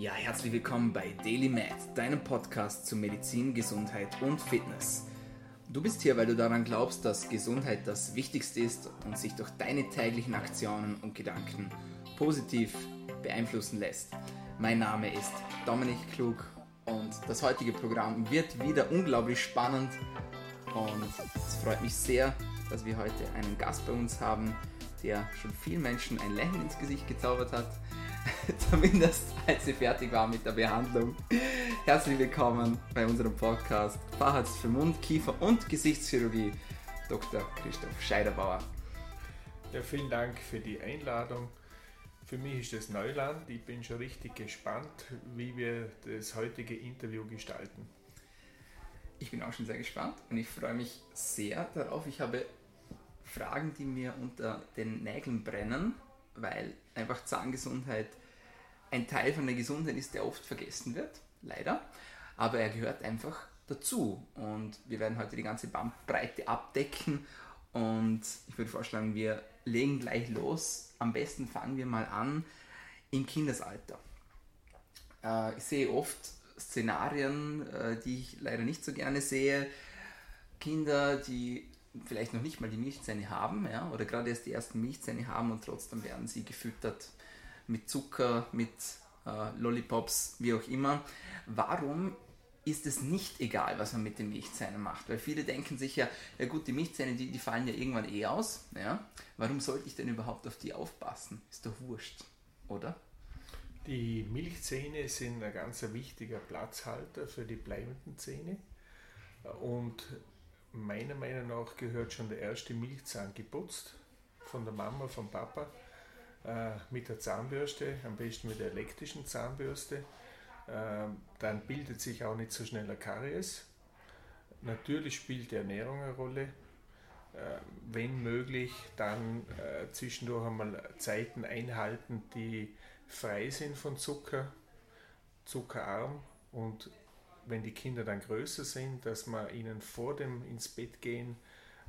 Ja, herzlich willkommen bei Daily Med, deinem Podcast zu Medizin, Gesundheit und Fitness. Du bist hier, weil du daran glaubst, dass Gesundheit das Wichtigste ist und sich durch deine täglichen Aktionen und Gedanken positiv beeinflussen lässt. Mein Name ist Dominik Klug und das heutige Programm wird wieder unglaublich spannend und es freut mich sehr, dass wir heute einen Gast bei uns haben, der schon vielen Menschen ein Lächeln ins Gesicht gezaubert hat. Zumindest als sie fertig war mit der Behandlung. Herzlich willkommen bei unserem Podcast Facharzt für Mund, Kiefer und Gesichtschirurgie, Dr. Christoph Scheiderbauer. Ja, vielen Dank für die Einladung. Für mich ist das Neuland. Ich bin schon richtig gespannt, wie wir das heutige Interview gestalten. Ich bin auch schon sehr gespannt und ich freue mich sehr darauf. Ich habe Fragen, die mir unter den Nägeln brennen, weil einfach Zahngesundheit ein Teil von der Gesundheit ist, der oft vergessen wird, leider. Aber er gehört einfach dazu. Und wir werden heute die ganze Bandbreite abdecken. Und ich würde vorschlagen, wir legen gleich los. Am besten fangen wir mal an im Kindesalter. Äh, ich sehe oft Szenarien, äh, die ich leider nicht so gerne sehe. Kinder, die vielleicht noch nicht mal die Milchzähne haben, ja, oder gerade erst die ersten Milchzähne haben und trotzdem werden sie gefüttert mit Zucker, mit äh, Lollipops, wie auch immer. Warum ist es nicht egal, was man mit den Milchzähnen macht? Weil viele denken sich ja, ja gut, die Milchzähne, die, die fallen ja irgendwann eh aus. Ja? Warum sollte ich denn überhaupt auf die aufpassen? Ist doch wurscht, oder? Die Milchzähne sind ein ganz wichtiger Platzhalter für die bleibenden Zähne. Und meiner Meinung nach gehört schon der erste Milchzahn geputzt von der Mama, vom Papa äh, mit der Zahnbürste, am besten mit der elektrischen Zahnbürste. Äh, dann bildet sich auch nicht so schnell ein Karies. Natürlich spielt die Ernährung eine Rolle. Äh, wenn möglich, dann äh, zwischendurch einmal Zeiten einhalten, die frei sind von Zucker, zuckerarm und wenn die Kinder dann größer sind, dass man ihnen vor dem ins Bett gehen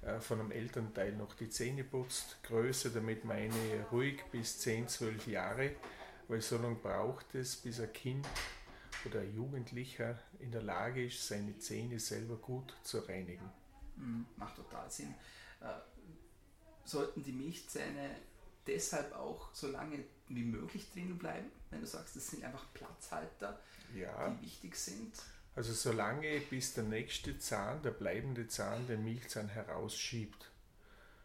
äh, von einem Elternteil noch die Zähne putzt. Größer, damit meine ruhig bis 10, 12 Jahre, weil so lange braucht es, bis ein Kind oder ein Jugendlicher in der Lage ist, seine Zähne selber gut zu reinigen. Mhm, macht total Sinn. Äh, sollten die Milchzähne deshalb auch so lange wie möglich drinnen bleiben, wenn du sagst, das sind einfach Platzhalter, ja. die wichtig sind? Also solange bis der nächste Zahn, der bleibende Zahn, den Milchzahn herausschiebt.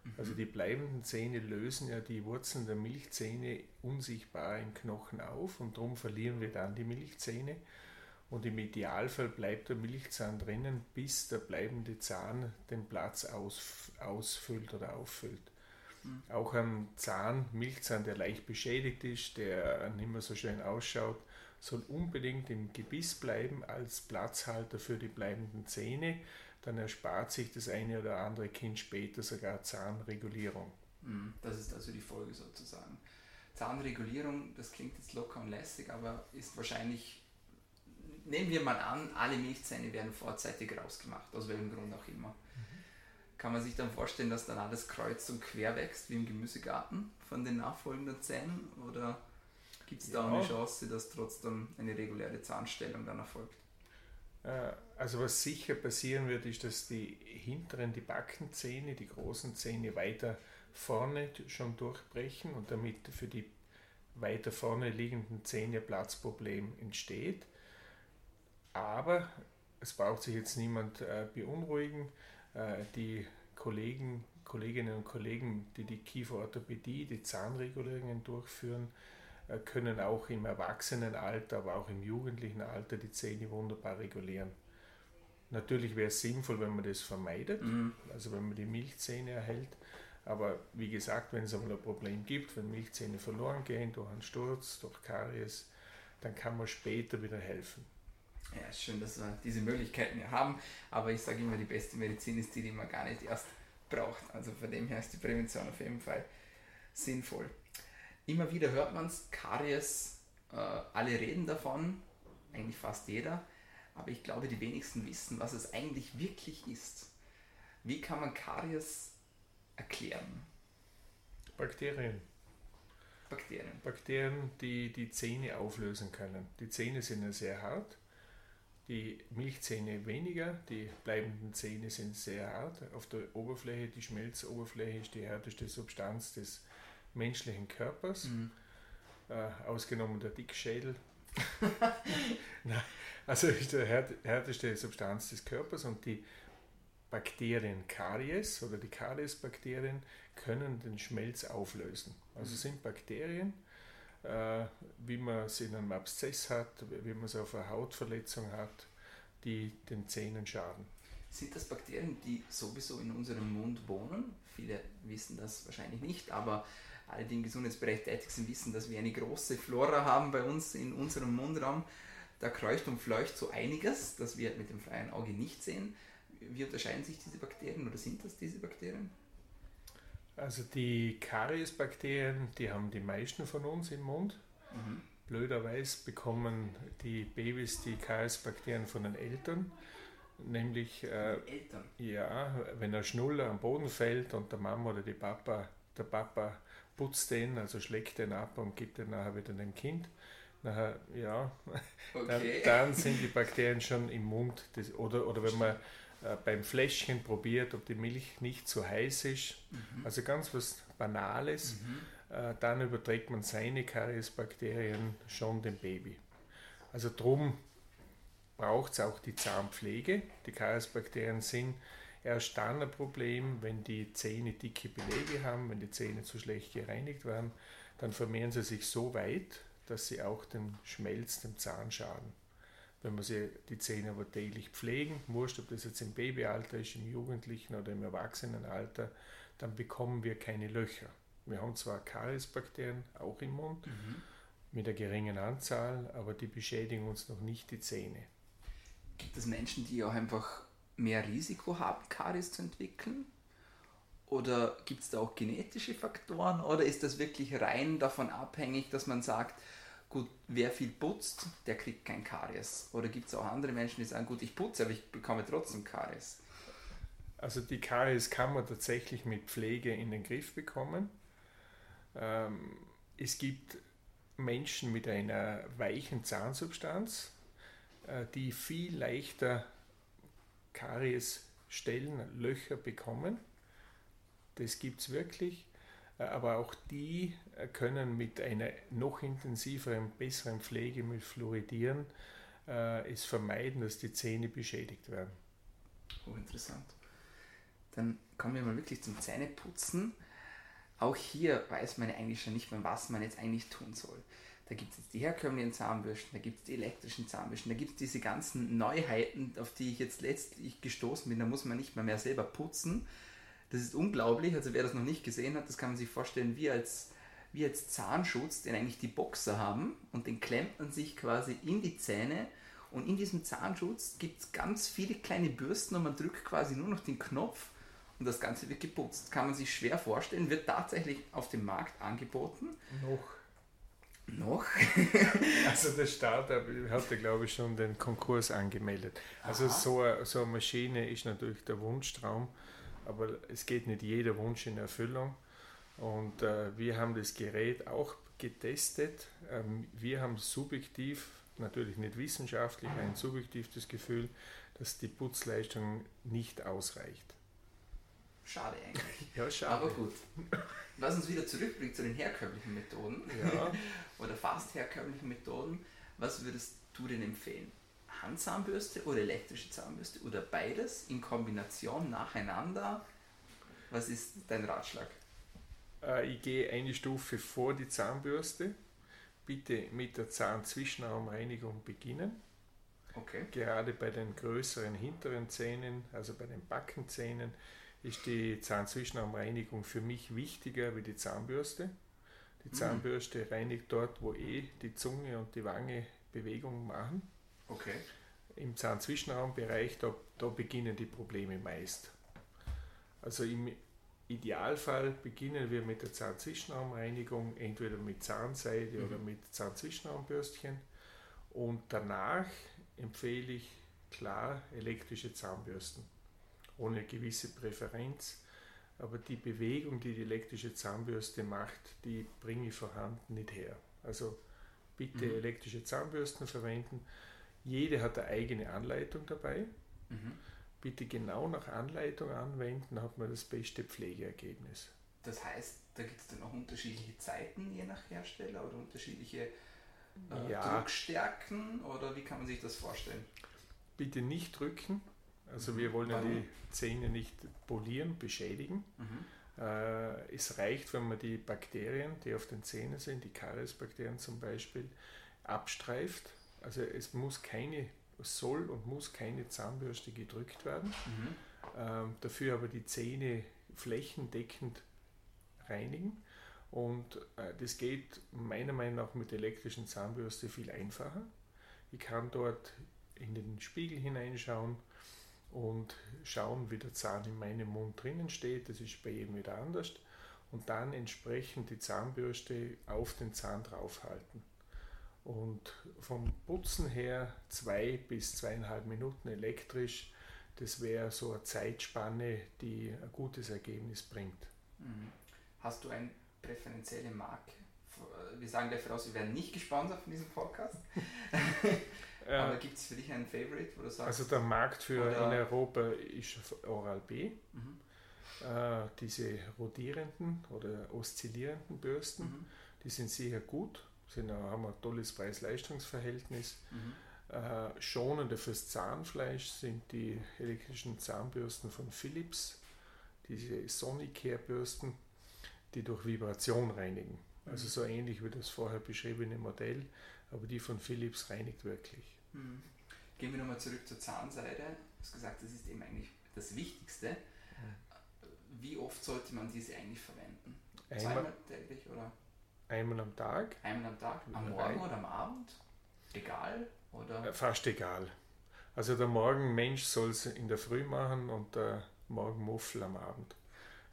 Mhm. Also die bleibenden Zähne lösen ja die Wurzeln der Milchzähne unsichtbar im Knochen auf und darum verlieren wir dann die Milchzähne. Und im Idealfall bleibt der Milchzahn drinnen, bis der bleibende Zahn den Platz aus, ausfüllt oder auffüllt. Mhm. Auch ein Zahn, Milchzahn, der leicht beschädigt ist, der nicht mehr so schön ausschaut, soll unbedingt im Gebiss bleiben als Platzhalter für die bleibenden Zähne. Dann erspart sich das eine oder andere Kind später sogar Zahnregulierung. Mhm, das ist also die Folge sozusagen. Zahnregulierung, das klingt jetzt locker und lässig, aber ist wahrscheinlich, nehmen wir mal an, alle Milchzähne werden vorzeitig rausgemacht, aus welchem Grund auch immer. Mhm. Kann man sich dann vorstellen, dass dann alles kreuz und quer wächst, wie im Gemüsegarten von den nachfolgenden Zähnen? Oder Gibt es da ja. eine Chance, dass trotzdem eine reguläre Zahnstellung dann erfolgt? Äh, also was sicher passieren wird, ist, dass die hinteren, die Backenzähne, die großen Zähne weiter vorne schon durchbrechen und damit für die weiter vorne liegenden Zähne Platzproblem entsteht. Aber es braucht sich jetzt niemand äh, beunruhigen. Äh, die Kollegen, Kolleginnen und Kollegen, die die Kieferorthopädie, die Zahnregulierungen durchführen, können auch im Erwachsenenalter, aber auch im jugendlichen Alter die Zähne wunderbar regulieren. Natürlich wäre es sinnvoll, wenn man das vermeidet, mhm. also wenn man die Milchzähne erhält. Aber wie gesagt, wenn es einmal ein Problem gibt, wenn Milchzähne verloren gehen durch einen Sturz, durch Karies, dann kann man später wieder helfen. Ja, ist schön, dass wir diese Möglichkeiten ja haben, aber ich sage immer, die beste Medizin ist die, die man gar nicht erst braucht. Also von dem her ist die Prävention auf jeden Fall sinnvoll. Immer wieder hört man es, Karies, äh, alle reden davon, eigentlich fast jeder, aber ich glaube, die wenigsten wissen, was es eigentlich wirklich ist. Wie kann man Karies erklären? Bakterien. Bakterien. Bakterien, die die Zähne auflösen können. Die Zähne sind ja sehr hart, die Milchzähne weniger, die bleibenden Zähne sind sehr hart. Auf der Oberfläche, die Schmelzoberfläche ist die härteste Substanz des menschlichen Körpers, mhm. äh, ausgenommen der Dickschädel. Nein, also ist die härteste Substanz des Körpers und die Bakterien Karies oder die Kariesbakterien können den Schmelz auflösen. Also mhm. sind Bakterien, äh, wie man es in einem Abszess hat, wie man es auf einer Hautverletzung hat, die den Zähnen schaden. Sind das Bakterien, die sowieso in unserem Mund wohnen? Viele wissen das wahrscheinlich nicht, aber alle, die im Gesundheitsbereich tätig sind, wissen, dass wir eine große Flora haben bei uns in unserem Mundraum. Da kreucht und fleucht so einiges, das wir mit dem freien Auge nicht sehen. Wie unterscheiden sich diese Bakterien oder sind das diese Bakterien? Also die Kariesbakterien, die haben die meisten von uns im Mund. Mhm. Blöderweise bekommen die Babys die Kariesbakterien von den Eltern. Nämlich, äh, Eltern. ja, wenn ein Schnuller am Boden fällt und der Mama oder die Papa, der Papa putzt den, also schlägt den ab und gibt den nachher wieder dem Kind. Nachher, ja, okay. dann, dann, sind die Bakterien schon im Mund. Das, oder, oder wenn man äh, beim Fläschchen probiert, ob die Milch nicht zu heiß ist. Mhm. Also ganz was Banales. Mhm. Äh, dann überträgt man seine Kariesbakterien schon dem Baby. Also drum braucht es auch die Zahnpflege. Die Kariesbakterien sind erst dann ein Problem, wenn die Zähne dicke Belege haben, wenn die Zähne zu schlecht gereinigt werden, dann vermehren sie sich so weit, dass sie auch den Schmelz, dem Zahn schaden. Wenn wir sie, die Zähne aber täglich pflegen, wurscht, ob das jetzt im Babyalter ist, im Jugendlichen oder im Erwachsenenalter, dann bekommen wir keine Löcher. Wir haben zwar Kariesbakterien auch im Mund, mhm. mit einer geringen Anzahl, aber die beschädigen uns noch nicht die Zähne. Gibt es Menschen, die auch einfach mehr Risiko haben, Karies zu entwickeln? Oder gibt es da auch genetische Faktoren? Oder ist das wirklich rein davon abhängig, dass man sagt, gut, wer viel putzt, der kriegt kein Karies. Oder gibt es auch andere Menschen, die sagen, gut, ich putze, aber ich bekomme trotzdem Karies. Also die Karies kann man tatsächlich mit Pflege in den Griff bekommen. Ähm, es gibt Menschen mit einer weichen Zahnsubstanz, äh, die viel leichter Kariesstellen, Löcher bekommen. Das gibt es wirklich. Äh, aber auch die äh, können mit einer noch intensiveren, besseren Pflege mit Fluoridieren äh, es vermeiden, dass die Zähne beschädigt werden. Oh, interessant. Dann kommen wir mal wirklich zum Zähneputzen. Auch hier weiß man eigentlich schon nicht mehr, was man jetzt eigentlich tun soll. Da gibt es jetzt die herkömmlichen Zahnbürsten, da gibt es die elektrischen Zahnbürsten, da gibt es diese ganzen Neuheiten, auf die ich jetzt letztlich gestoßen bin. Da muss man nicht mehr, mehr selber putzen, das ist unglaublich. Also wer das noch nicht gesehen hat, das kann man sich vorstellen wie als, wie als Zahnschutz, den eigentlich die Boxer haben und den klemmt man sich quasi in die Zähne. Und in diesem Zahnschutz gibt es ganz viele kleine Bürsten und man drückt quasi nur noch den Knopf und das Ganze wird geputzt. Kann man sich schwer vorstellen, wird tatsächlich auf dem Markt angeboten. Noch. Noch? also der Startup hatte, glaube ich, schon den Konkurs angemeldet. Also so eine, so eine Maschine ist natürlich der Wunschtraum aber es geht nicht jeder Wunsch in Erfüllung. Und äh, wir haben das Gerät auch getestet. Ähm, wir haben subjektiv, natürlich nicht wissenschaftlich, ein subjektives Gefühl, dass die Putzleistung nicht ausreicht. Schade eigentlich. Ja, schade. Aber gut. Was uns wieder zurückbringt zu den herkömmlichen Methoden ja. oder fast herkömmlichen Methoden, was würdest du denn empfehlen? Handzahnbürste oder elektrische Zahnbürste oder beides in Kombination nacheinander? Was ist dein Ratschlag? Äh, ich gehe eine Stufe vor die Zahnbürste. Bitte mit der Zahnzwischenraumreinigung beginnen. Okay. Gerade bei den größeren hinteren Zähnen, also bei den Backenzähnen, ist die Zahnzwischenraumreinigung für mich wichtiger wie die Zahnbürste. Die mhm. Zahnbürste reinigt dort, wo eh die Zunge und die Wange Bewegung machen. Okay. Im Zahnzwischenraumbereich, da, da beginnen die Probleme meist. Also im Idealfall beginnen wir mit der Zahnzwischenraumreinigung, entweder mit Zahnseide mhm. oder mit Zahnzwischenraumbürstchen. Und danach empfehle ich klar elektrische Zahnbürsten. Ohne gewisse Präferenz. aber die Bewegung, die die elektrische Zahnbürste macht, die bringe ich vorhanden nicht her. Also bitte mhm. elektrische Zahnbürsten verwenden. Jede hat eine eigene Anleitung dabei. Mhm. Bitte genau nach Anleitung anwenden, hat man das beste Pflegeergebnis. Das heißt, da gibt es dann auch unterschiedliche Zeiten je nach Hersteller oder unterschiedliche äh, ja. Druckstärken oder wie kann man sich das vorstellen? Bitte nicht drücken. Also wir wollen ja die Zähne nicht polieren, beschädigen. Mhm. Äh, es reicht, wenn man die Bakterien, die auf den Zähnen sind, die Kariesbakterien zum Beispiel, abstreift. Also es muss keine, soll und muss keine Zahnbürste gedrückt werden. Mhm. Ähm, dafür aber die Zähne flächendeckend reinigen. Und äh, das geht meiner Meinung nach mit elektrischen Zahnbürste viel einfacher. Ich kann dort in den Spiegel hineinschauen und schauen, wie der Zahn in meinem Mund drinnen steht. Das ist bei jedem wieder anders. Und dann entsprechend die Zahnbürste auf den Zahn draufhalten. Und vom Putzen her zwei bis zweieinhalb Minuten elektrisch, das wäre so eine Zeitspanne, die ein gutes Ergebnis bringt. Mhm. Hast du eine präferenzielle Marke? Wir sagen gleich voraus, wir werden nicht gesponsert von diesem Podcast. Aber gibt es für dich ein Favorite, wo du sagst? Also der Markt für in Europa ist Oral-B. Mhm. Äh, diese rotierenden oder oszillierenden Bürsten, mhm. die sind sehr gut, sind, haben ein tolles Preis-Leistungs-Verhältnis. Mhm. Äh, schonender fürs Zahnfleisch sind die elektrischen Zahnbürsten von Philips, diese Sonicare-Bürsten die durch Vibration reinigen. Also so ähnlich wie das vorher beschriebene Modell, aber die von Philips reinigt wirklich. Mhm. Gehen wir nochmal zurück zur Zahnseide. Du hast gesagt, das ist eben eigentlich das Wichtigste. Mhm. Wie oft sollte man diese eigentlich verwenden? Einmal, Zweimal täglich oder? Einmal am Tag. Einmal am Tag? Am Morgen oder am Abend? Egal? Oder? Äh, fast egal. Also der Morgenmensch soll es in der Früh machen und der Morgenmuffel am Abend.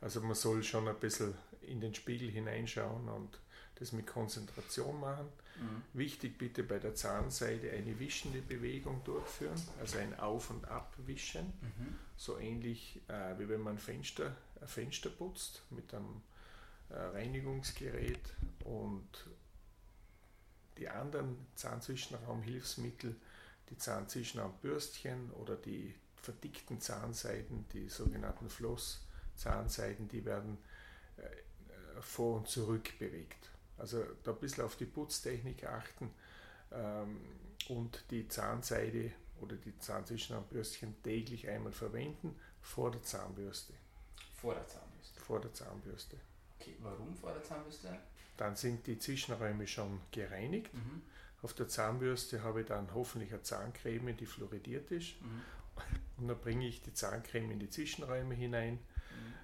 Also man soll schon ein bisschen in den Spiegel hineinschauen und das mit Konzentration machen. Mhm. Wichtig bitte bei der Zahnseide eine wischende Bewegung durchführen, also ein Auf- und Abwischen, mhm. so ähnlich äh, wie wenn man Fenster, ein Fenster putzt mit einem äh, Reinigungsgerät und die anderen Zahnzwischenraumhilfsmittel, die Zahnzwischenraumbürstchen oder die verdickten Zahnseiden, die sogenannten Flosszahnseiden, die werden äh, vor und zurück bewegt. Also da ein bisschen auf die Putztechnik achten ähm, und die Zahnseide oder die Zahnzwischenbürstchen täglich einmal verwenden vor der Zahnbürste. Vor der Zahnbürste? Vor der Zahnbürste. Okay, warum vor der Zahnbürste? Dann sind die Zwischenräume schon gereinigt. Mhm. Auf der Zahnbürste habe ich dann hoffentlich eine Zahncreme, die fluoridiert ist. Mhm. Und dann bringe ich die Zahncreme in die Zwischenräume hinein,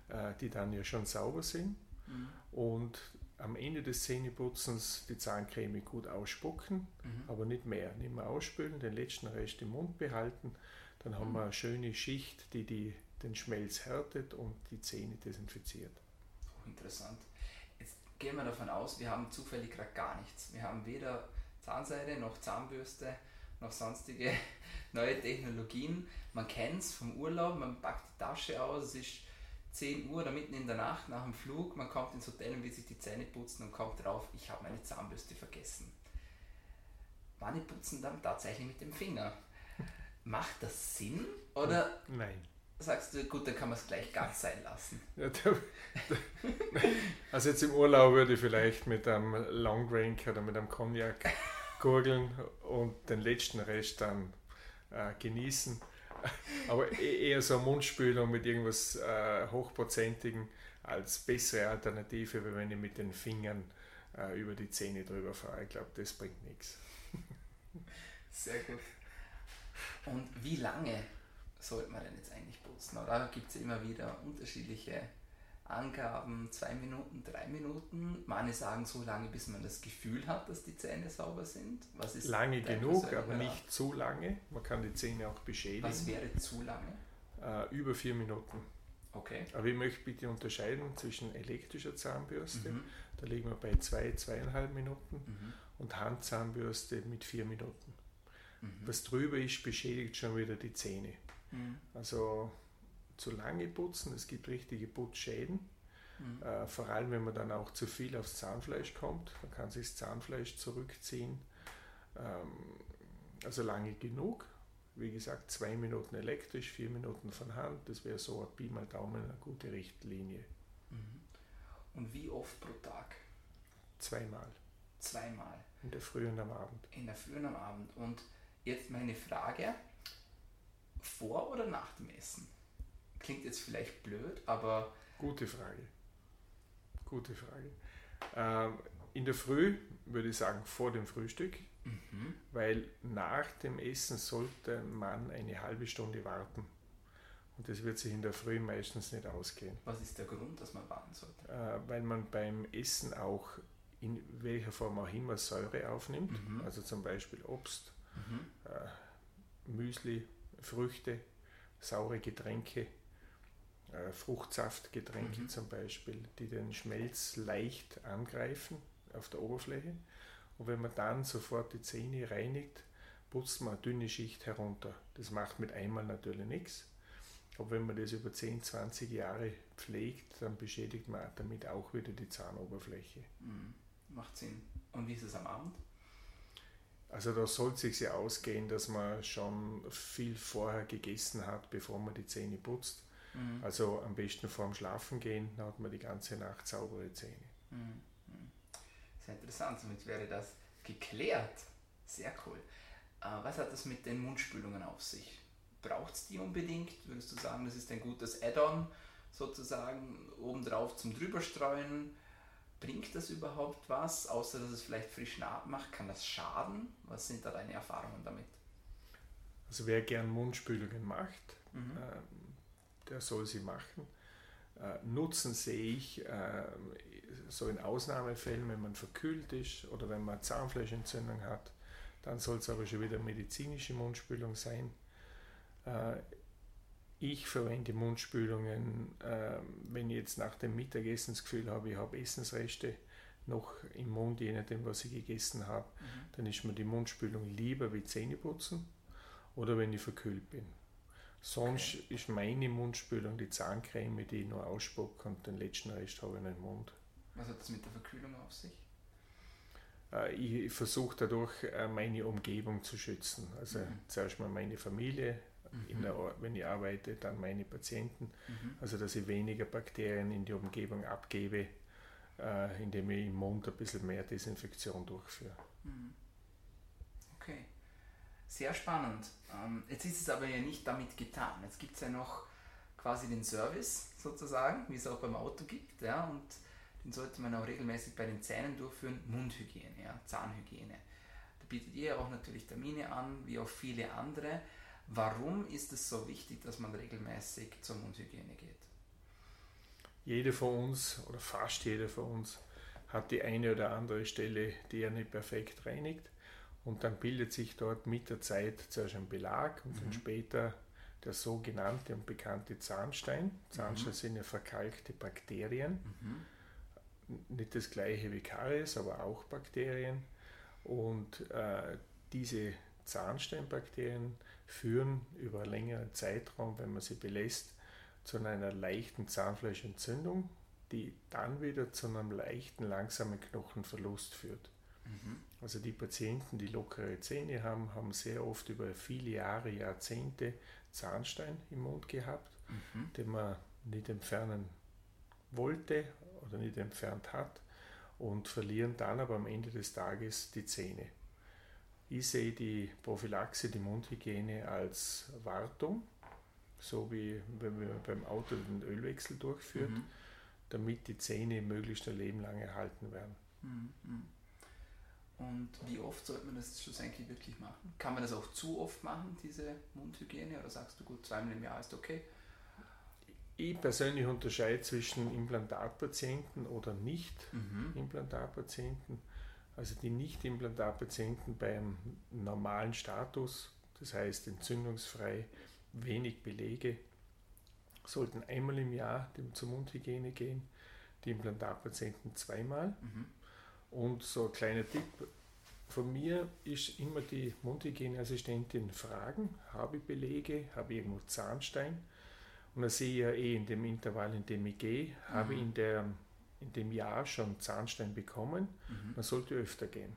mhm. äh, die dann ja schon sauber sind. Mhm. Und am Ende des Zähneputzens die Zahncreme gut ausspucken, mhm. aber nicht mehr. Nicht mehr ausspülen, den letzten Rest im Mund behalten. Dann haben mhm. wir eine schöne Schicht, die, die den Schmelz härtet und die Zähne desinfiziert. Oh, interessant. Jetzt gehen wir davon aus, wir haben zufällig gerade gar nichts. Wir haben weder Zahnseide noch Zahnbürste noch sonstige neue Technologien. Man kennt es vom Urlaub, man packt die Tasche aus, es ist 10 Uhr oder mitten in der Nacht nach dem Flug, man kommt ins Hotel und will sich die Zähne putzen und kommt drauf, ich habe meine Zahnbürste vergessen. Manche putzen dann tatsächlich mit dem Finger. Macht das Sinn? Oder Nein. sagst du, gut, dann kann man es gleich ganz sein lassen? Ja, da, da, also jetzt im Urlaub würde ich vielleicht mit einem Long Drink oder mit einem Cognac gurgeln und den letzten Rest dann äh, genießen. Aber e-, eher so eine Mundspülung mit irgendwas äh, Hochprozentigem als bessere Alternative, wie wenn ich mit den Fingern äh, über die Zähne drüber fahre. Ich glaube, das bringt nichts. Sehr gut. Und wie lange sollte man denn jetzt eigentlich putzen? Oder gibt es immer wieder unterschiedliche Angaben, zwei Minuten, drei Minuten. Manche sagen so lange, bis man das Gefühl hat, dass die Zähne sauber sind. Was ist lange genug, aber nicht zu lange. Man kann die Zähne auch beschädigen. Was wäre zu lange? Äh, über vier Minuten. Okay. Aber ich möchte bitte unterscheiden zwischen elektrischer Zahnbürste, mhm. da liegen wir bei zwei, zweieinhalb Minuten, mhm. und Handzahnbürste mit vier Minuten. Mhm. Was drüber ist, beschädigt schon wieder die Zähne. Mhm. Also zu lange putzen. Es gibt richtige Putzschäden. Mhm. Äh, vor allem, wenn man dann auch zu viel aufs Zahnfleisch kommt, dann kann sich das Zahnfleisch zurückziehen. Ähm, also lange genug. Wie gesagt, zwei Minuten elektrisch, vier Minuten von Hand. Das wäre so ein Pi mal Daumen eine gute Richtlinie. Mhm. Und wie oft pro Tag? Zweimal. Zweimal. In der Früh und am Abend. In der Früh und am Abend. Und jetzt meine Frage: Vor oder nach dem Essen? Klingt jetzt vielleicht blöd, aber. Gute Frage. Gute Frage. Ähm, in der Früh würde ich sagen vor dem Frühstück, Mhm. weil nach dem Essen sollte man eine halbe Stunde warten. Und das wird sich in der Früh meistens nicht ausgehen, Was ist der Grund, dass man warten sollte? äh, weil man beim Essen auch in welcher Form auch immer Säure aufnimmt, Mhm. also zum Beispiel Obst, Mhm. äh, Müsli, Früchte, saure Getränke, äh, Fruchtsaftgetränke Mhm. zum Beispiel, die den Schmelz leicht angreifen auf der Oberfläche. Und wenn man dann sofort die Zähne reinigt, putzt man eine dünne Schicht herunter. Das macht mit einmal natürlich nichts. Aber wenn man das über 10, 20 Jahre pflegt, dann beschädigt man damit auch wieder die Zahnoberfläche. Mhm. Macht Sinn. Und wie ist es am Abend? Also da sollte es sich ja ausgehen, dass man schon viel vorher gegessen hat, bevor man die Zähne putzt. Mhm. Also am besten vorm Schlafen gehen, dann hat man die ganze Nacht saubere Zähne. Mhm. Mhm. Sehr interessant, somit wäre das geklärt. Sehr cool. Äh, was hat das mit den Mundspülungen auf sich? Braucht es die unbedingt? Würdest du sagen, das ist ein gutes Add-on sozusagen obendrauf zum drüberstreuen? Bringt das überhaupt was, außer dass es vielleicht frischen Atem macht? Kann das schaden? Was sind da deine Erfahrungen damit? Also wer gern Mundspülungen macht, Mhm. ähm, der soll sie machen. Äh, Nutzen sehe ich äh, so in Ausnahmefällen, wenn man verkühlt ist oder wenn man Zahnfleischentzündung hat, dann soll es aber schon wieder medizinische Mundspülung sein. Äh, ich verwende Mundspülungen, wenn ich jetzt nach dem Mittagessen das Gefühl habe, ich habe Essensreste noch im Mund, je nachdem, was ich gegessen habe, Mhm. dann ist mir die Mundspülung lieber wie Zähneputzen oder wenn ich verkühlt bin. Sonst ist meine Mundspülung die Zahncreme, die ich nur ausspucke und den letzten Rest habe ich noch im Mund. Was hat das mit der Verkühlung auf sich? Äh, Ich versuche dadurch äh, meine Umgebung zu schützen. Also Mhm. zuerst mal meine Familie, in Mhm. der, wenn ich arbeite, dann meine Patienten. Mhm. Also dass ich weniger Bakterien in die Umgebung abgebe, äh, indem ich im Mund ein bisschen mehr Desinfektion durchführe. Sehr spannend. Ähm, jetzt ist es aber ja nicht damit getan. Jetzt gibt es ja noch quasi den Service sozusagen, wie es auch beim Auto gibt. Ja, und den sollte man auch regelmäßig bei den Zähnen durchführen. Mundhygiene, ja, Zahnhygiene. Da bietet ihr auch natürlich Termine an, wie auch viele andere. Warum ist es so wichtig, dass man regelmäßig zur Mundhygiene geht? Jeder von uns oder fast jeder von uns hat die eine oder andere Stelle, die er nicht perfekt reinigt. Und dann bildet sich dort mit der Zeit zuerst ein Belag und dann Mhm. später der sogenannte und bekannte Zahnstein. Zahnstein Mhm. sind ja verkalkte Bakterien. Mhm. Nicht das gleiche wie Karies, aber auch Bakterien. Und äh, diese Zahnsteinbakterien führen über einen längeren Zeitraum, wenn man sie belässt, zu einer leichten Zahnfleischentzündung, die dann wieder zu einem leichten, langsamen Knochenverlust führt. Mhm. Also die Patienten, die lockere Zähne haben, haben sehr oft über viele Jahre, Jahrzehnte Zahnstein im Mund gehabt, Mhm. den man nicht entfernen wollte oder nicht entfernt hat und verlieren dann aber am Ende des Tages die Zähne. Ich sehe die Prophylaxe, die Mundhygiene als Wartung, so wie wenn man beim Auto den Ölwechsel durchführt, Mhm. damit die Zähne möglichst ein Leben lang erhalten werden. Mhm. Und wie oft sollte man das schlussendlich wirklich machen? Kann man das auch zu oft machen, diese Mundhygiene? Oder sagst du, gut, zweimal im Jahr ist okay? Ich persönlich unterscheide zwischen Implantatpatienten oder Mhm. Nicht-Implantatpatienten. Also die Nicht-Implantatpatienten beim normalen Status, das heißt entzündungsfrei, wenig Belege, sollten einmal im Jahr zur Mundhygiene gehen. Die Implantatpatienten zweimal. Mhm. Und so ein kleiner Tipp von mir ist immer die Mundhygieneassistentin fragen, habe ich Belege, habe ich irgendwo Zahnstein? Und dann sehe ich ja eh in dem Intervall, in dem ich gehe, mhm. habe ich in, der, in dem Jahr schon Zahnstein bekommen, mhm. dann sollte ich öfter gehen.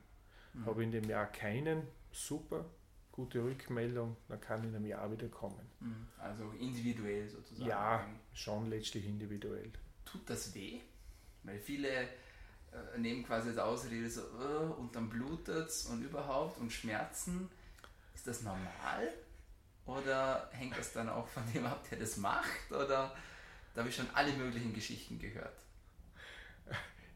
Mhm. Habe ich in dem Jahr keinen, super, gute Rückmeldung, dann kann ich in einem Jahr wieder kommen. Mhm. Also individuell sozusagen. Ja, schon letztlich individuell. Tut das weh? Weil viele äh, nehmen quasi als Ausrede so, uh, und dann blutet es und überhaupt und Schmerzen. Ist das normal? Oder hängt das dann auch von dem ab, der das macht? Oder da habe ich schon alle möglichen Geschichten gehört.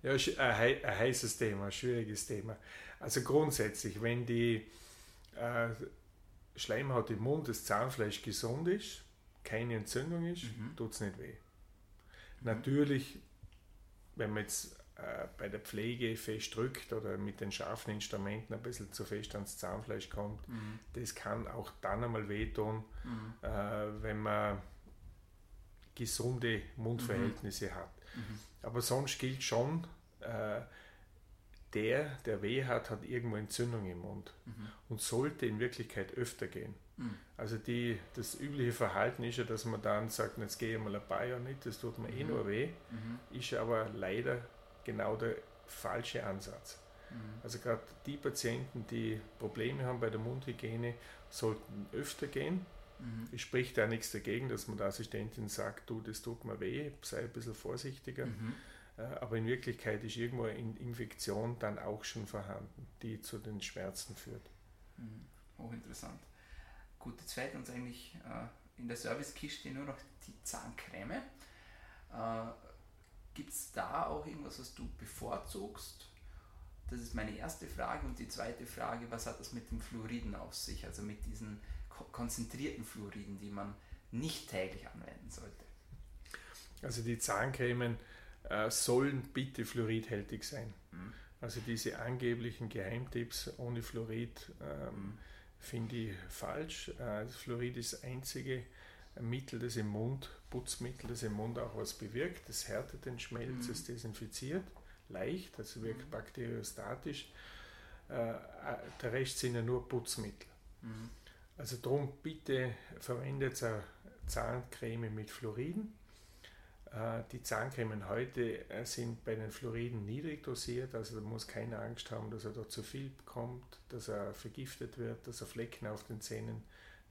Ja, ein heißes Thema, ein schwieriges Thema. Also grundsätzlich, wenn die äh, Schleimhaut im Mund, das Zahnfleisch gesund ist, keine Entzündung ist, mhm. tut es nicht weh. Mhm. Natürlich, wenn man jetzt äh, bei der Pflege fest drückt oder mit den scharfen Instrumenten ein bisschen zu fest ans Zahnfleisch kommt, mhm. das kann auch dann einmal wehtun, mhm. äh, wenn man gesunde Mundverhältnisse hat. Mhm. Aber sonst gilt schon, äh, der, der weh hat, hat irgendwo Entzündung im Mund mhm. und sollte in Wirklichkeit öfter gehen. Mhm. Also die, das übliche Verhalten ist ja, dass man dann sagt, jetzt gehe ich mal ein paar Jahre nicht, das tut mir eh mhm. nur weh, mhm. ist aber leider genau der falsche Ansatz. Mhm. Also gerade die Patienten, die Probleme haben bei der Mundhygiene, sollten öfter gehen. Mhm. Es spricht da nichts dagegen, dass man der Assistentin sagt, du, das tut mir weh, sei ein bisschen vorsichtiger. Mhm. Äh, aber in Wirklichkeit ist irgendwo eine Infektion dann auch schon vorhanden, die zu den Schmerzen führt. Mhm. Hochinteressant. Gut, jetzt fehlt uns eigentlich äh, in der Servicekiste nur noch die Zahncreme. Äh, Gibt es da auch irgendwas, was du bevorzugst? Das ist meine erste Frage. Und die zweite Frage, was hat das mit dem Fluoriden auf sich? Also mit diesen konzentrierten Fluoriden, die man nicht täglich anwenden sollte. Also die Zahncremen äh, sollen bitte fluoridhältig sein. Mhm. Also diese angeblichen Geheimtipps ohne Fluorid ähm, mhm. finde ich falsch. Äh, Fluorid ist das einzige Mittel, das im Mund, Putzmittel, das im Mund auch was bewirkt. Das härtet den Schmelz, mhm. es desinfiziert leicht, also wirkt mhm. bakteriostatisch. Äh, äh, der Rest sind ja nur Putzmittel. Mhm. Also darum bitte verwendet eine Zahncreme mit Fluoriden. Äh, die Zahncremen heute sind bei den Fluoriden niedrig dosiert, also da muss keine Angst haben, dass er da zu viel bekommt, dass er vergiftet wird, dass er Flecken auf den Zähnen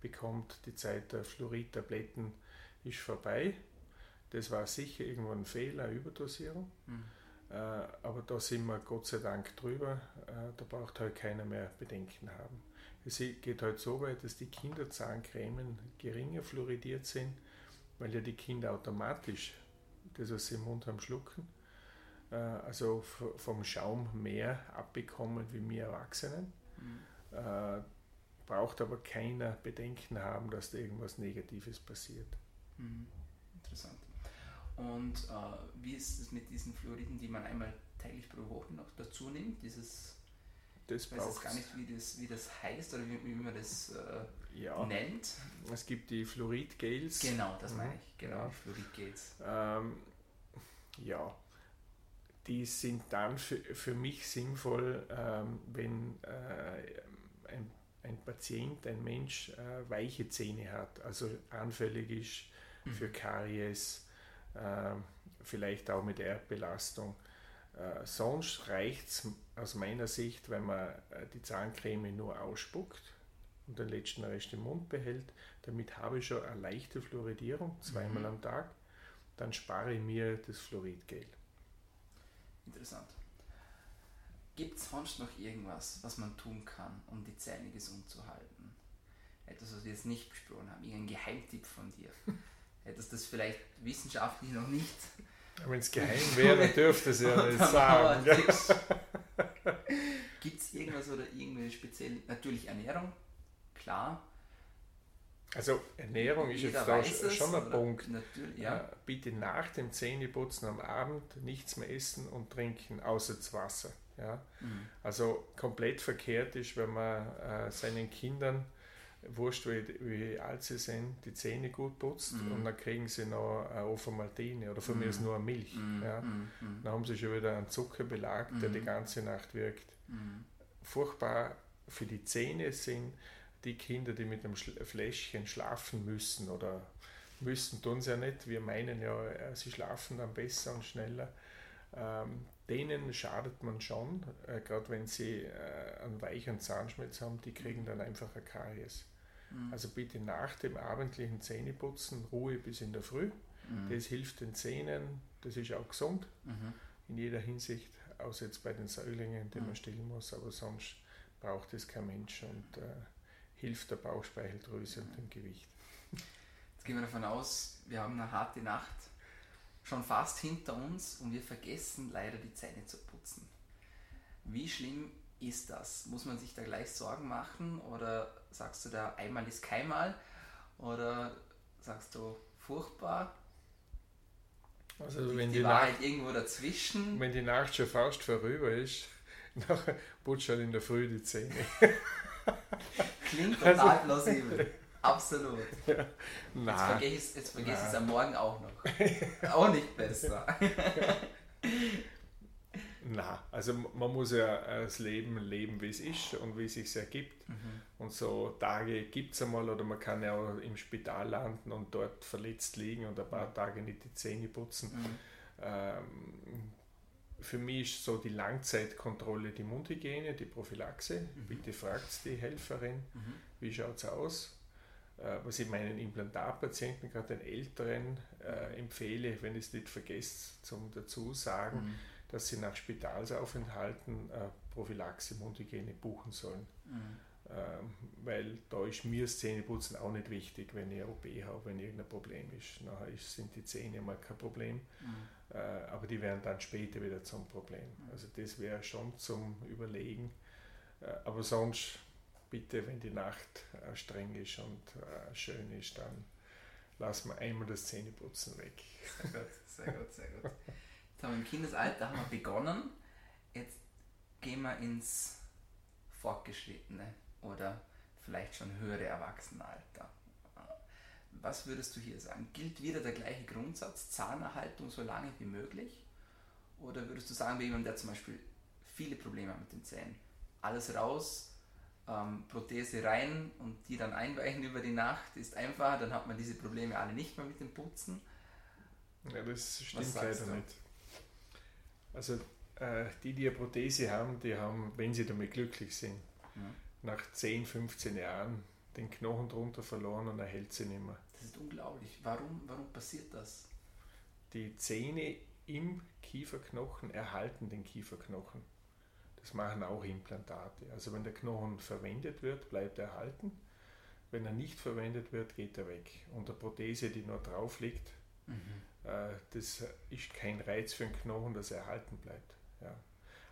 bekommt, die Zeit der Fluoridtabletten ist vorbei. Das war sicher irgendwo ein Fehler, eine Überdosierung. Mhm. Äh, aber da sind wir Gott sei Dank drüber. Äh, da braucht halt keiner mehr Bedenken haben. Es geht halt so weit, dass die Kinderzahncremen geringer fluoridiert sind, weil ja die Kinder automatisch das, was sie im Mund haben, schlucken. Äh, also vom Schaum mehr abbekommen wie wir Erwachsenen. Mhm. Braucht aber keiner Bedenken haben, dass da irgendwas Negatives passiert. Mhm. Interessant. Und äh, wie ist es mit diesen Fluoriden, die man einmal täglich pro Woche noch dazu nimmt? Dieses, das ich weiß jetzt gar nicht, wie das, wie das heißt oder wie, wie man das äh, ja. nennt. Es gibt die Fluoridgels. Genau, das mhm. meine ich. Genau, ja. die Fluoridgels. Ähm, ja, die sind dann für, für mich sinnvoll, ähm, wenn äh, ein ein Patient, ein Mensch äh, weiche Zähne hat, also anfällig ist mhm. für Karies, äh, vielleicht auch mit Erdbelastung. Äh, sonst reicht es aus meiner Sicht, wenn man äh, die Zahncreme nur ausspuckt und den letzten Rest im Mund behält. Damit habe ich schon eine leichte Fluoridierung, zweimal mhm. am Tag. Dann spare ich mir das Fluoridgel. Interessant. Gibt es sonst noch irgendwas, was man tun kann, um die Zähne gesund zu halten? Etwas, was wir jetzt nicht besprochen haben, irgendein Geheimtipp von dir. Hättest du das vielleicht wissenschaftlich noch nicht? Wenn es geheim wäre, dürfte es ja nicht sagen. Gibt es irgendwas oder irgendwie speziell? Natürlich Ernährung, klar. Also Ernährung ist jetzt da schon ein Punkt. Ja. Bitte nach dem Zähneputzen am Abend nichts mehr essen und trinken, außer das Wasser. Ja? Mhm. Also komplett verkehrt ist, wenn man äh, seinen Kindern, wurscht wie, wie alt sie sind, die Zähne gut putzt mhm. und dann kriegen sie noch eine Ofomaltine oder von mhm. mir ist nur eine Milch. Mhm. Ja? Mhm. Mhm. Dann haben sie schon wieder einen Zuckerbelag, der die ganze Nacht wirkt. Furchtbar für die Zähne sind die Kinder, die mit einem Fläschchen schlafen müssen oder Müssten tun sie ja nicht. Wir meinen ja, äh, sie schlafen dann besser und schneller. Ähm, denen schadet man schon, äh, gerade wenn sie äh, einen weichen Zahnschmelz haben, die kriegen dann einfach eine Karies. Mhm. Also bitte nach dem abendlichen Zähneputzen Ruhe bis in der Früh. Mhm. Das hilft den Zähnen, das ist auch gesund mhm. in jeder Hinsicht, außer jetzt bei den Säuglingen, die man mhm. stillen muss, aber sonst braucht es kein Mensch und äh, hilft der Bauchspeicheldrüse und dem Gewicht. Jetzt gehen wir davon aus, wir haben eine harte Nacht schon fast hinter uns und wir vergessen leider die Zähne zu putzen. Wie schlimm ist das? Muss man sich da gleich Sorgen machen oder sagst du da einmal ist keinmal oder sagst du furchtbar? Also die, wenn die, die Wahrheit Nacht, irgendwo dazwischen. Wenn die Nacht schon fast vorüber ist, nachher putzt halt in der Früh die Zähne. Klingt total also, plausibel. Absolut. Ja. Jetzt vergesse ich es am Morgen auch noch. auch nicht besser. Na, also man muss ja das Leben leben, wie es ist und wie es sich ergibt. Mhm. Und so Tage gibt es einmal oder man kann ja auch im Spital landen und dort verletzt liegen und ein paar Tage nicht die Zähne putzen. Mhm. Ähm, für mich ist so die Langzeitkontrolle die Mundhygiene, die Prophylaxe. Mhm. Bitte fragt die Helferin, mhm. wie schaut es aus. Äh, was ich meinen Implantatpatienten, gerade den Älteren, äh, empfehle, wenn ich es nicht vergesse, zum dazu sagen, mhm. dass sie nach Spitalsaufenthalten äh, Prophylaxe Mundhygiene buchen sollen. Mhm. Ähm, weil da ist mir das Zähneputzen auch nicht wichtig, wenn ich OP habe, wenn irgendein Problem ist. Nachher sind die Zähne mal kein Problem, mhm. äh, aber die werden dann später wieder zum Problem. Mhm. Also das wäre schon zum Überlegen. Äh, aber sonst bitte, wenn die Nacht äh, streng ist und äh, schön ist, dann lassen wir einmal das Zähneputzen weg. Sehr gut, sehr gut, sehr gut. Jetzt haben wir im Kindesalter haben wir begonnen. Jetzt gehen wir ins Fortgeschrittene oder vielleicht schon höhere Erwachsenenalter. Was würdest du hier sagen? Gilt wieder der gleiche Grundsatz, Zahnerhaltung so lange wie möglich? Oder würdest du sagen, wie jemand, der zum Beispiel viele Probleme hat mit den Zähnen, alles raus, ähm, Prothese rein und die dann einweichen über die Nacht ist einfacher, dann hat man diese Probleme alle nicht mehr mit dem Putzen. Ja, das stimmt leider nicht. Also äh, die, die eine Prothese haben, die haben, wenn sie damit glücklich sind, ja. Nach 10, 15 Jahren den Knochen drunter verloren und er hält sie nicht mehr. Das ist unglaublich. Warum, warum passiert das? Die Zähne im Kieferknochen erhalten den Kieferknochen. Das machen auch Implantate. Also wenn der Knochen verwendet wird, bleibt er erhalten. Wenn er nicht verwendet wird, geht er weg. Und eine Prothese, die nur drauf liegt, mhm. äh, das ist kein Reiz für den Knochen, dass er erhalten bleibt. Ja.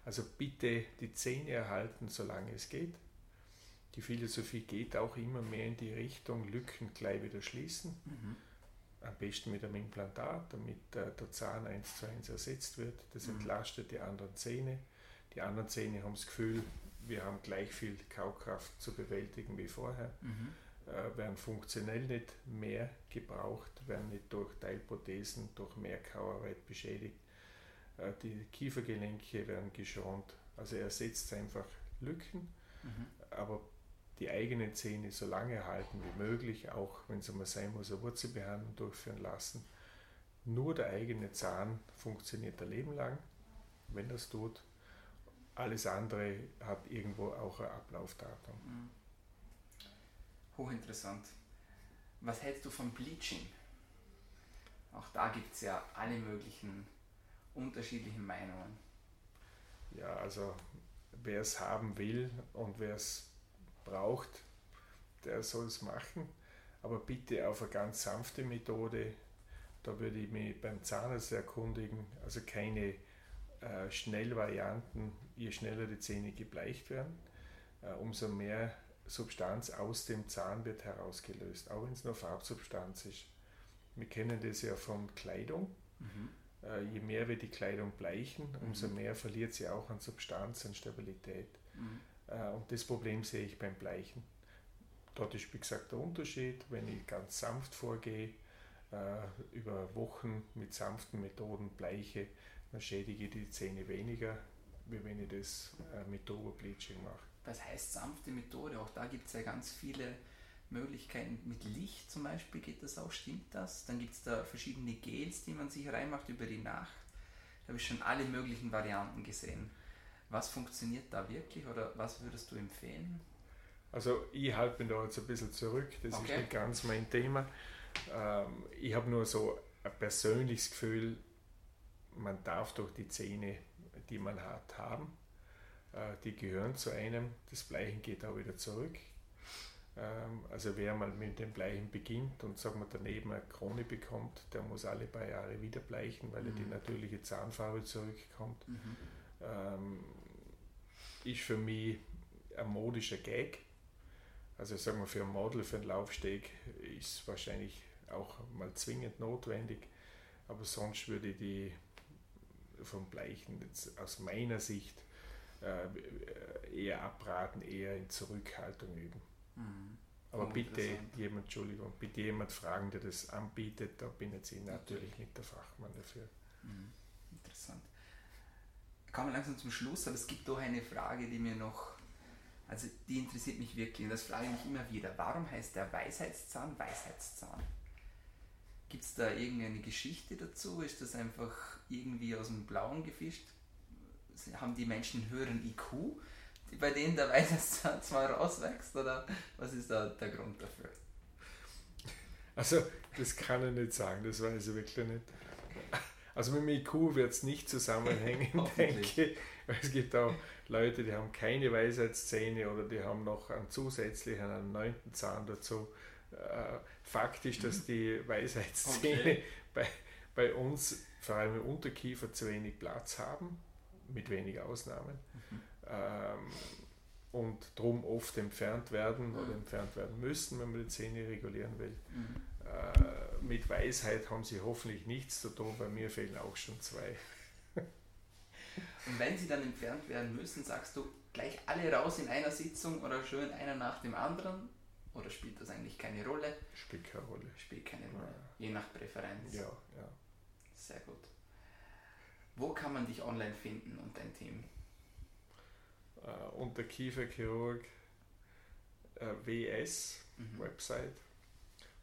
Also bitte die Zähne erhalten, solange es geht. Die Philosophie geht auch immer mehr in die Richtung, Lücken gleich wieder schließen. Mhm. Am besten mit einem Implantat, damit äh, der Zahn eins zu eins ersetzt wird. Das mhm. entlastet die anderen Zähne. Die anderen Zähne haben das Gefühl, wir haben gleich viel Kaukraft zu bewältigen wie vorher, mhm. äh, werden funktionell nicht mehr gebraucht, werden nicht durch Teilprothesen, durch mehr Kauarbeit beschädigt. Äh, die Kiefergelenke werden geschont. Also er setzt einfach Lücken, mhm. aber die eigenen Zähne so lange erhalten wie möglich, auch wenn es einmal sein muss, eine Wurzelbehandlung durchführen lassen. Nur der eigene Zahn funktioniert ein Leben lang. Wenn das tut, alles andere hat irgendwo auch ein Ablaufdatum. Mhm. Hochinteressant. Was hältst du von Bleaching? Auch da gibt es ja alle möglichen unterschiedlichen Meinungen. Ja, also wer es haben will und wer es braucht, der soll es machen. Aber bitte auf eine ganz sanfte Methode. Da würde ich mich beim Zahnarzt erkundigen. Also keine äh, Schnellvarianten, je schneller die Zähne gebleicht werden, äh, umso mehr Substanz aus dem Zahn wird herausgelöst, auch wenn es nur Farbsubstanz ist. Wir kennen das ja von Kleidung. Mhm. Äh, je mehr wir die Kleidung bleichen, umso mhm. mehr verliert sie auch an Substanz, an Stabilität. Mhm. Äh, und das Problem sehe ich beim Bleichen. Dort ist, wie gesagt, der Unterschied, wenn ich ganz sanft vorgehe, äh, über Wochen mit sanften Methoden bleiche, dann schädige ich die Zähne weniger, wie wenn ich das äh, mit Turbo-Bleaching mache. Was heißt sanfte Methode? Auch da gibt es ja ganz viele Möglichkeiten mit Licht zum Beispiel, geht das auch, stimmt das? Dann gibt es da verschiedene Gels, die man sich reinmacht über die Nacht. Da habe ich schon alle möglichen Varianten gesehen. Was funktioniert da wirklich oder was würdest du empfehlen? Also ich halte mich da jetzt ein bisschen zurück, das okay. ist nicht ganz mein Thema. Ähm, ich habe nur so ein persönliches Gefühl, man darf durch die Zähne, die man hat, haben. Äh, die gehören zu einem. Das Bleichen geht auch wieder zurück. Ähm, also wer mal mit dem Bleichen beginnt und sagen wir daneben eine Krone bekommt, der muss alle paar Jahre wieder bleichen, weil mhm. die natürliche Zahnfarbe zurückkommt. Mhm. Ähm, ist für mich ein modischer Gag. Also sagen wir für ein Model, für einen Laufsteg ist es wahrscheinlich auch mal zwingend notwendig, aber sonst würde ich die vom Bleichen jetzt aus meiner Sicht äh, eher abraten, eher in Zurückhaltung üben. Mhm. Aber bitte jemand, Entschuldigung, bitte jemand fragen, der das anbietet, da bin jetzt ich natürlich nicht der Fachmann dafür. Mhm. Interessant. Kommen langsam zum Schluss, aber es gibt doch eine Frage, die mir noch, also die interessiert mich wirklich und das frage ich mich immer wieder. Warum heißt der Weisheitszahn Weisheitszahn? Gibt es da irgendeine Geschichte dazu? Ist das einfach irgendwie aus dem Blauen gefischt? Haben die Menschen einen höheren IQ? bei denen der Weisheitszahn mal rauswächst? Oder was ist da der Grund dafür? Also, das kann ich nicht sagen, das weiß ich wirklich nicht. Also mit dem IQ wird es nicht zusammenhängen, denke ich. Es gibt auch Leute, die haben keine Weisheitszähne oder die haben noch einen zusätzlichen, einen neunten Zahn dazu. Äh, Fakt ist, dass die Weisheitszähne okay. bei, bei uns, vor allem im Unterkiefer, zu wenig Platz haben, mit wenigen Ausnahmen. Mhm ähm, und drum oft entfernt werden mhm. oder entfernt werden müssen, wenn man die Zähne regulieren will. Mhm. Äh, mit Weisheit haben sie hoffentlich nichts zu tun, bei mir fehlen auch schon zwei. Und wenn sie dann entfernt werden müssen, sagst du gleich alle raus in einer Sitzung oder schön einer nach dem anderen? Oder spielt das eigentlich keine Rolle? Spielt keine Rolle. Spielt keine Rolle. Ja. Je nach Präferenz. Ja, ja. Sehr gut. Wo kann man dich online finden und dein Team? äh, unter Kieferchirurg äh, WS mhm. Website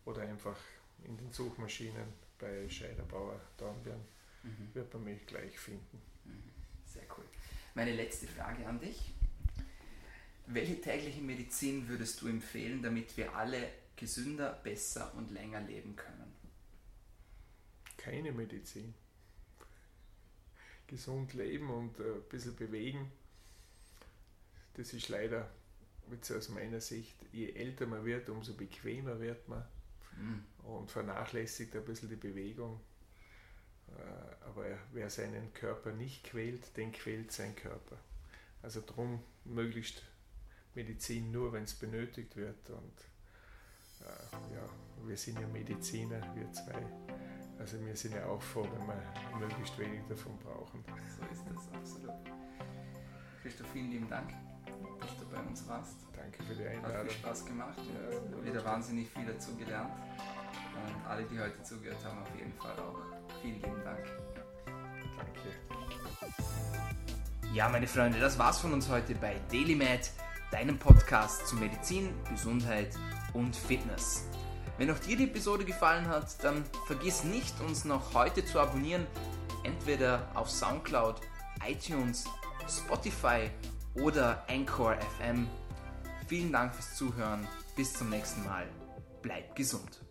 oder einfach in den Suchmaschinen bei Scheiderbauer Dornbirn mhm. wird man mich gleich finden. Mhm. Sehr cool. Meine letzte Frage an dich. Welche tägliche Medizin würdest du empfehlen, damit wir alle gesünder, besser und länger leben können? Keine Medizin. Gesund leben und äh, ein bisschen bewegen das ist leider aus meiner Sicht, je älter man wird, umso bequemer wird man mhm. und vernachlässigt ein bisschen die Bewegung. Äh, aber wer seinen Körper nicht quält, den quält sein Körper. Also darum möglichst Medizin nur, wenn es benötigt wird. Und äh, ja, wir sind ja Mediziner, wir zwei. Also wir sind ja auch froh, wenn wir möglichst wenig davon brauchen. So ist das, absolut. Christoph, vielen lieben Dank dass du bei uns warst. Danke für die Einladung. Hat viel Spaß gemacht. Ja, wieder wahnsinnig viel dazu gelernt. Und alle, die heute zugehört haben, auf jeden Fall auch. Vielen lieben Dank. Danke. Ja, meine Freunde, das war's von uns heute bei DailyMed, deinem Podcast zu Medizin, Gesundheit und Fitness. Wenn auch dir die Episode gefallen hat, dann vergiss nicht, uns noch heute zu abonnieren, entweder auf Soundcloud, iTunes, Spotify oder Anchor FM. Vielen Dank fürs Zuhören. Bis zum nächsten Mal. Bleibt gesund.